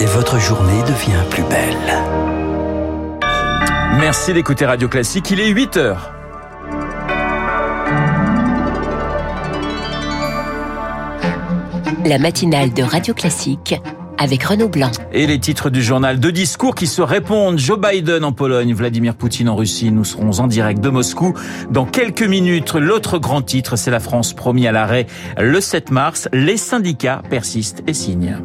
et votre journée devient plus belle. Merci d'écouter Radio Classique, il est 8 heures. La matinale de Radio Classique avec Renaud Blanc. Et les titres du journal, deux discours qui se répondent. Joe Biden en Pologne, Vladimir Poutine en Russie. Nous serons en direct de Moscou dans quelques minutes. L'autre grand titre, c'est la France promis à l'arrêt le 7 mars. Les syndicats persistent et signent.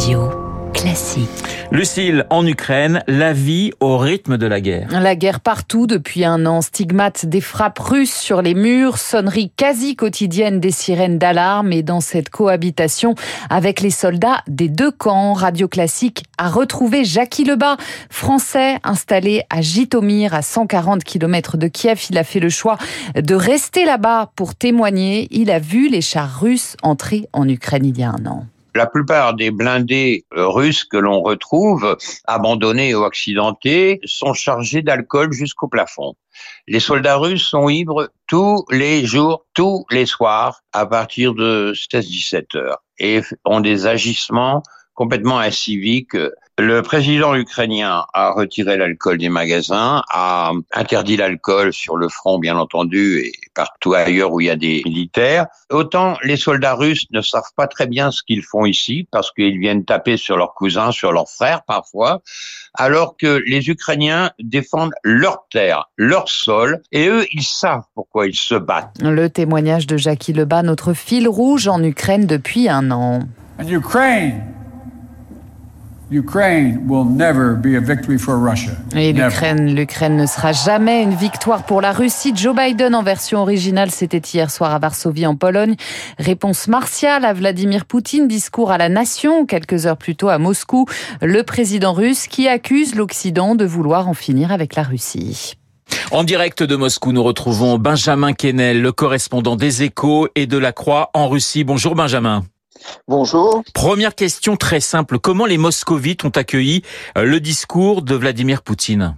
Radio classique. Lucille, en Ukraine, la vie au rythme de la guerre. La guerre partout depuis un an, stigmate des frappes russes sur les murs, sonnerie quasi quotidienne des sirènes d'alarme et dans cette cohabitation avec les soldats des deux camps, Radio Classique a retrouvé Jackie Lebas, français installé à Jitomir à 140 km de Kiev. Il a fait le choix de rester là-bas pour témoigner. Il a vu les chars russes entrer en Ukraine il y a un an. La plupart des blindés euh, russes que l'on retrouve, abandonnés ou accidentés, sont chargés d'alcool jusqu'au plafond. Les soldats russes sont ivres tous les jours, tous les soirs, à partir de 16-17 heures, et ont des agissements complètement inciviques le président ukrainien a retiré l'alcool des magasins, a interdit l'alcool sur le front, bien entendu, et partout ailleurs où il y a des militaires. Autant les soldats russes ne savent pas très bien ce qu'ils font ici, parce qu'ils viennent taper sur leurs cousins, sur leurs frères parfois, alors que les Ukrainiens défendent leur terre, leur sol, et eux, ils savent pourquoi ils se battent. Le témoignage de Jackie Lebas, notre fil rouge en Ukraine depuis un an. Ukraine Et l'Ukraine, l'Ukraine ne sera jamais une victoire pour la Russie. Joe Biden en version originale, c'était hier soir à Varsovie en Pologne. Réponse martiale à Vladimir Poutine, discours à la nation quelques heures plus tôt à Moscou. Le président russe qui accuse l'Occident de vouloir en finir avec la Russie. En direct de Moscou, nous retrouvons Benjamin Kennel, le correspondant des Échos et de la Croix en Russie. Bonjour Benjamin. Bonjour. Première question très simple. Comment les moscovites ont accueilli euh, le discours de Vladimir Poutine?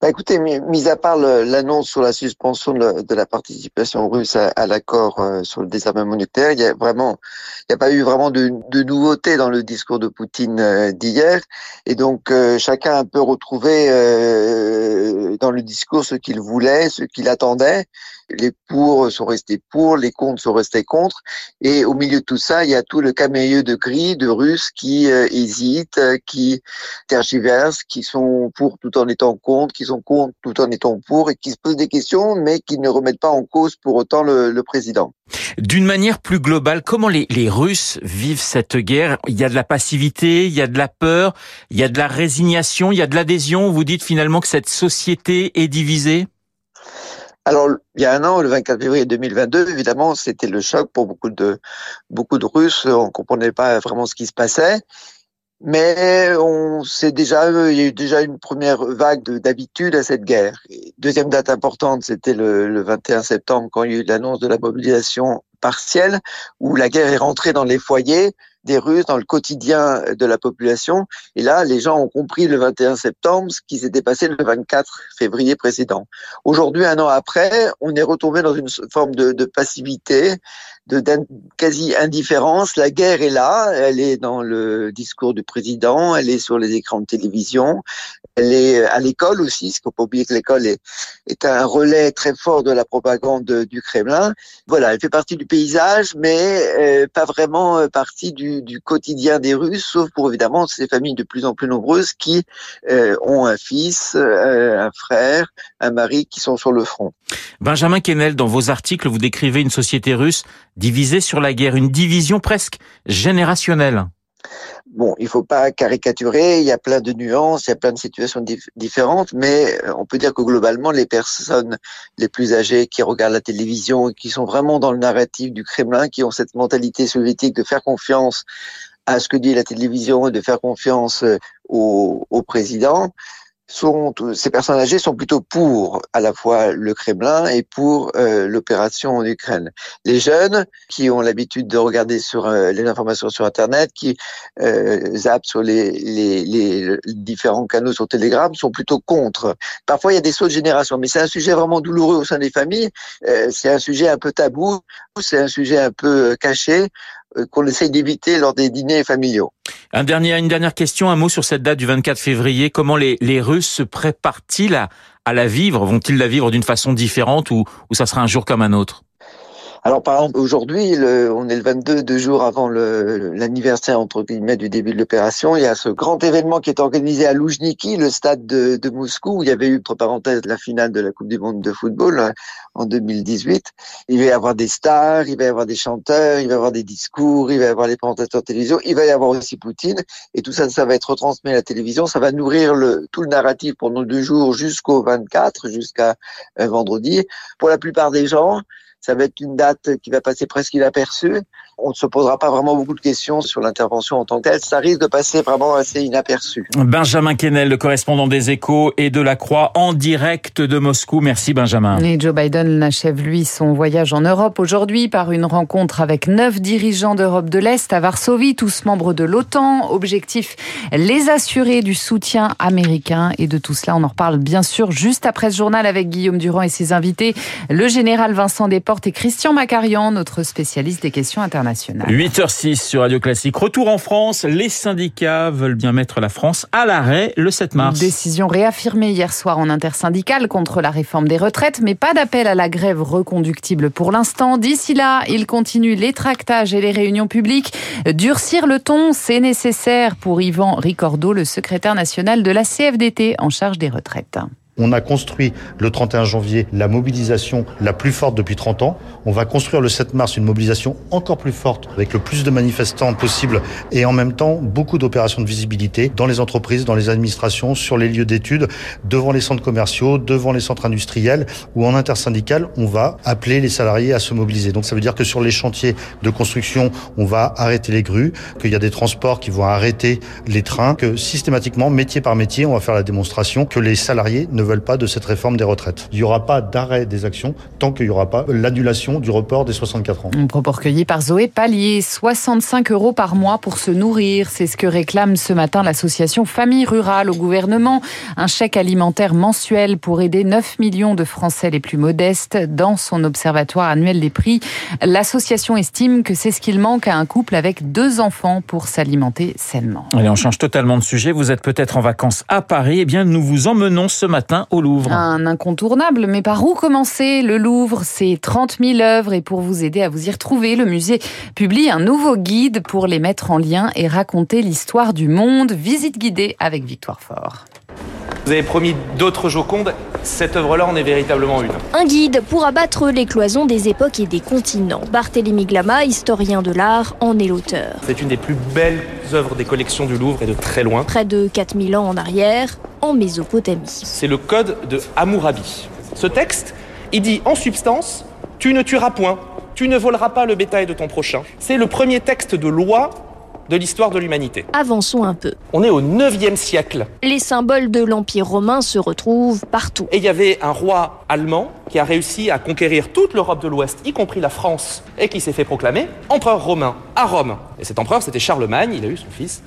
Bah écoutez, mis à part l'annonce sur la suspension de, la participation russe à, l'accord euh, sur le désarmement nucléaire, il y a vraiment, il n'y a pas eu vraiment de, de nouveauté dans le discours de Poutine euh, d'hier, et donc chacun a un peu retrouvé dans le discours ce qu'il voulait, ce qu'il attendait les pour sont restés pour, les contre sont restés contre, et au milieu de tout ça, il y a tout le camélieu de gris de Russes qui euh, hésitent, qui tergiversent, qui sont pour tout en étant contre, qui sont contre tout en étant pour, et qui se posent des questions, mais qui ne remettent pas en cause pour autant le, président. D'une manière plus globale, comment les Russes vivent cette guerre? Il y a de la passivité, il y a de la peur, il y a de la résignation, il y a de l'adhésion? Vous dites finalement que cette société est divisée? Alors, il y a un an, le 24 février 2022, évidemment, c'était le choc pour beaucoup de beaucoup de Russes. On comprenait pas vraiment ce qui se passait, mais on sait déjà, il y a eu déjà une première vague d'habitude à cette guerre. Deuxième date importante, c'était le, le 21 septembre, quand il y a eu l'annonce de la mobilisation partielle, où la guerre est rentrée dans les foyers des Russes, dans le quotidien de la population. Et là, les gens ont compris le 21 septembre ce qui s'était passé le 24 février précédent. Aujourd'hui, un an après, on est retombé dans une forme de, passivité, de quasi indifférence. La guerre est là, elle est dans le discours du président, elle est sur les écrans de télévision, elle est à l'école aussi, qu'il faut pas oublier que l'école est, est un relais très fort de la propagande du Kremlin. Voilà, elle fait partie du paysage, mais euh, pas vraiment euh, partie du, du, quotidien des Russes, sauf pour évidemment ces familles de plus en plus nombreuses qui euh, ont un fils, un frère, un mari qui sont sur le front. Benjamin Kennel, dans vos articles, vous décrivez une société russe divisée sur la guerre, une division presque générationnelle. Bon, il faut pas caricaturer, il y a plein de nuances, il y a plein de situations différentes, mais euh, on peut dire que globalement, les personnes les plus âgées qui regardent la télévision et qui sont vraiment dans le narratif du Kremlin, qui ont cette mentalité soviétique de faire confiance à ce que dit la télévision et de faire confiance euh, au président, sont, ces personnes âgées sont plutôt pour à la fois le Kremlin et pour euh, l'opération en Ukraine. Les jeunes qui ont l'habitude de regarder sur euh, les informations sur Internet, qui euh, zappent sur les, les, les, différents canaux sur Telegram, sont plutôt contre. Parfois, il y a des sauts de génération, mais c'est un sujet vraiment douloureux au sein des familles. Euh, c'est un sujet un peu tabou, c'est un sujet un peu caché euh, qu'on essaye d'éviter lors des dîners familiaux. Un dernier, une dernière question, un mot sur cette date du 24 février. Comment les, les Russes se préparent-ils à, à la vivre? Vont-ils la vivre d'une façon différente ou, ou ça sera un jour comme un autre? Alors par exemple aujourd'hui, on est le 22, deux jours avant l'anniversaire entre guillemets du début de l'opération. Il y a ce grand événement qui est organisé à Loujniki, le stade de, de, Moscou, où il y avait eu entre parenthèses la finale de la Coupe du Monde de football hein, en 2018. Il va y avoir des stars, il va y avoir des chanteurs, il va y avoir des discours, il va y avoir des présentateurs de télévision, il va y avoir aussi Poutine, et tout ça, ça va être retransmis à la télévision. Ça va nourrir le, tout le narratif pendant deux jours jusqu'au 24, jusqu'à euh, vendredi. Pour la plupart des gens, ça va être une date qui va passer presque inaperçue on ne se posera pas vraiment beaucoup de questions sur l'intervention en tant que telle. Ça risque de passer vraiment assez inaperçu. Benjamin Kennel, le correspondant des Échos et de la Croix, en direct de Moscou. Merci Benjamin. Et Joe Biden achève lui son voyage en Europe aujourd'hui par une rencontre avec neuf dirigeants d'Europe de l'Est à Varsovie, tous membres de l'OTAN. Objectif, les assurer du soutien américain. Et de tout cela, on en reparle bien sûr juste après ce journal avec Guillaume Durand et ses invités, le général Vincent Desportes et Christian Macarian, notre spécialiste des questions internationales. 8h06 sur Radio Classique. Retour en France. Les syndicats veulent bien mettre la France à l'arrêt le 7 mars. Décision réaffirmée hier soir en intersyndicale contre la réforme des retraites, mais pas d'appel à la grève reconductible pour l'instant. D'ici là, il continue les tractages et les réunions publiques. Durcir le ton, c'est nécessaire pour Yvan Ricordo, le secrétaire national de la CFDT en charge des retraites. On a construit le 31 janvier la mobilisation la plus forte depuis 30 ans. On va construire le 7 mars une mobilisation encore plus forte avec le plus de manifestants possible et en même temps beaucoup d'opérations de visibilité dans les entreprises, dans les administrations, sur les lieux d'études, devant les centres commerciaux, devant les centres industriels ou en intersyndical, on va appeler les salariés à se mobiliser. Donc ça veut dire que sur les chantiers de construction, on va arrêter les grues, qu'il y a des transports qui vont arrêter les trains, que systématiquement, métier par métier, on va faire la démonstration que les salariés ne veulent pas de cette réforme des retraites. Il n'y aura pas d'arrêt des actions tant qu'il n'y aura pas l'annulation du report des 64 ans. Un propos recueilli par Zoé Pallier. 65 euros par mois pour se nourrir. C'est ce que réclame ce matin l'association Famille Rurale au gouvernement. Un chèque alimentaire mensuel pour aider 9 millions de Français les plus modestes dans son observatoire annuel des prix. L'association estime que c'est ce qu'il manque à un couple avec deux enfants pour s'alimenter sainement. Allez, on change totalement de sujet. Vous êtes peut-être en vacances à Paris. Eh bien, nous vous emmenons ce matin au Louvre. Un incontournable, mais par où commencer Le Louvre, c'est 30 000 œuvres et pour vous aider à vous y retrouver, le musée publie un nouveau guide pour les mettre en lien et raconter l'histoire du monde. Visite guidée avec Victoire Fort. Vous avez promis d'autres Jocondes, cette œuvre-là en est véritablement une. Un guide pour abattre les cloisons des époques et des continents. Barthélemy Glama, historien de l'art, en est l'auteur. C'est une des plus belles œuvres des collections du Louvre et de très loin. Près de 4000 ans en arrière, en Mésopotamie. C'est le code de Hammurabi. Ce texte, il dit en substance, tu ne tueras point, tu ne voleras pas le bétail de ton prochain. C'est le premier texte de loi de l'histoire de l'humanité. Avançons un peu. On est au 9e siècle. Les symboles de l'Empire romain se retrouvent partout. Et il y avait un roi allemand qui a réussi à conquérir toute l'Europe de l'Ouest, y compris la France, et qui s'est fait proclamer empereur romain à Rome. Et cet empereur, c'était Charlemagne, il a eu son fils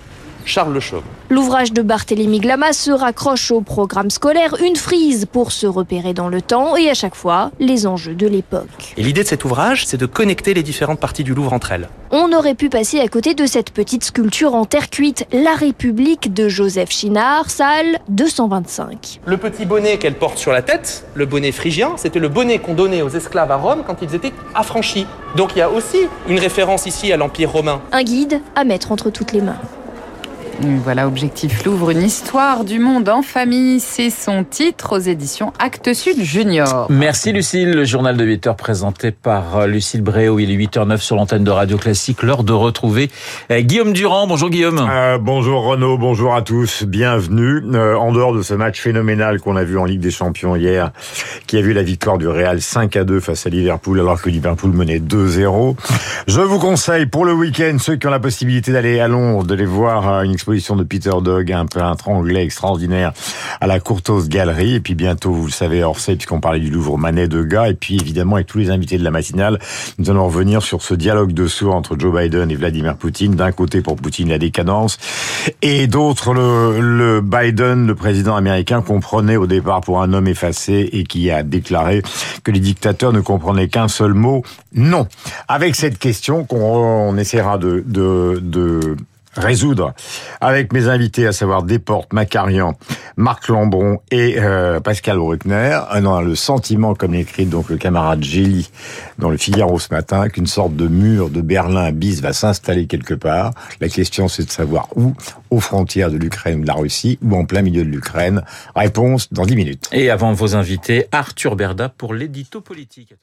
Charles Le Chauve. L'ouvrage de Barthélemy Glama se raccroche au programme scolaire, une frise pour se repérer dans le temps et à chaque fois les enjeux de l'époque. Et l'idée de cet ouvrage, c'est de connecter les différentes parties du Louvre entre elles. On aurait pu passer à côté de cette petite sculpture en terre cuite, La République de Joseph Chinard, salle 225. Le petit bonnet qu'elle porte sur la tête, le bonnet phrygien, c'était le bonnet qu'on donnait aux esclaves à Rome quand ils étaient affranchis. Donc il y a aussi une référence ici à l'Empire romain. Un guide à mettre entre toutes les mains. Voilà, Objectif Louvre, une histoire du monde en famille. C'est son titre aux éditions Actes Sud Junior. Merci Lucille. Le journal de 8 heures présenté par euh, Lucille Bréau. Il est 8h09 sur l'antenne de Radio Classique. L'heure de retrouver euh, Guillaume Durand. Bonjour Guillaume. Euh, bonjour Renaud, bonjour à tous. Bienvenue. en dehors de ce match phénoménal qu'on a vu en Ligue des Champions hier, qui a vu la victoire du Real 5 à 2 face à Liverpool, alors que Liverpool menait 2-0. Je vous conseille pour le week-end, ceux qui ont la possibilité d'aller à Londres, de les voir une de Peter Dog, un peintre anglais extraordinaire à la Courtose Galerie. Et puis bientôt, vous le savez, Orsay, puisqu'on parlait du Louvre Manet de Gars. Et puis évidemment, avec tous les invités de la matinale, nous allons revenir sur ce dialogue de sourds entre Joe Biden et Vladimir Poutine. D'un côté, pour Poutine, la décadence. Et d'autre, le, Biden, le président américain, comprenait au départ pour un homme effacé et qui a déclaré que les dictateurs ne comprenaient qu'un seul mot, non. Avec cette question qu'on on essaiera de, de résoudre avec mes invités, à savoir Desportes, Macarian, Marc Lambron et euh, Pascal Bruckner. On a le sentiment, comme l'écrit donc le camarade Gély dans le Figaro ce matin, qu'une sorte de mur de Berlin bis va s'installer quelque part. La question, c'est de savoir où, aux frontières de l'Ukraine ou de la Russie, ou en plein milieu de l'Ukraine. Réponse dans 10 minutes. Et avant vos invités, Arthur Berda pour l'édito politique.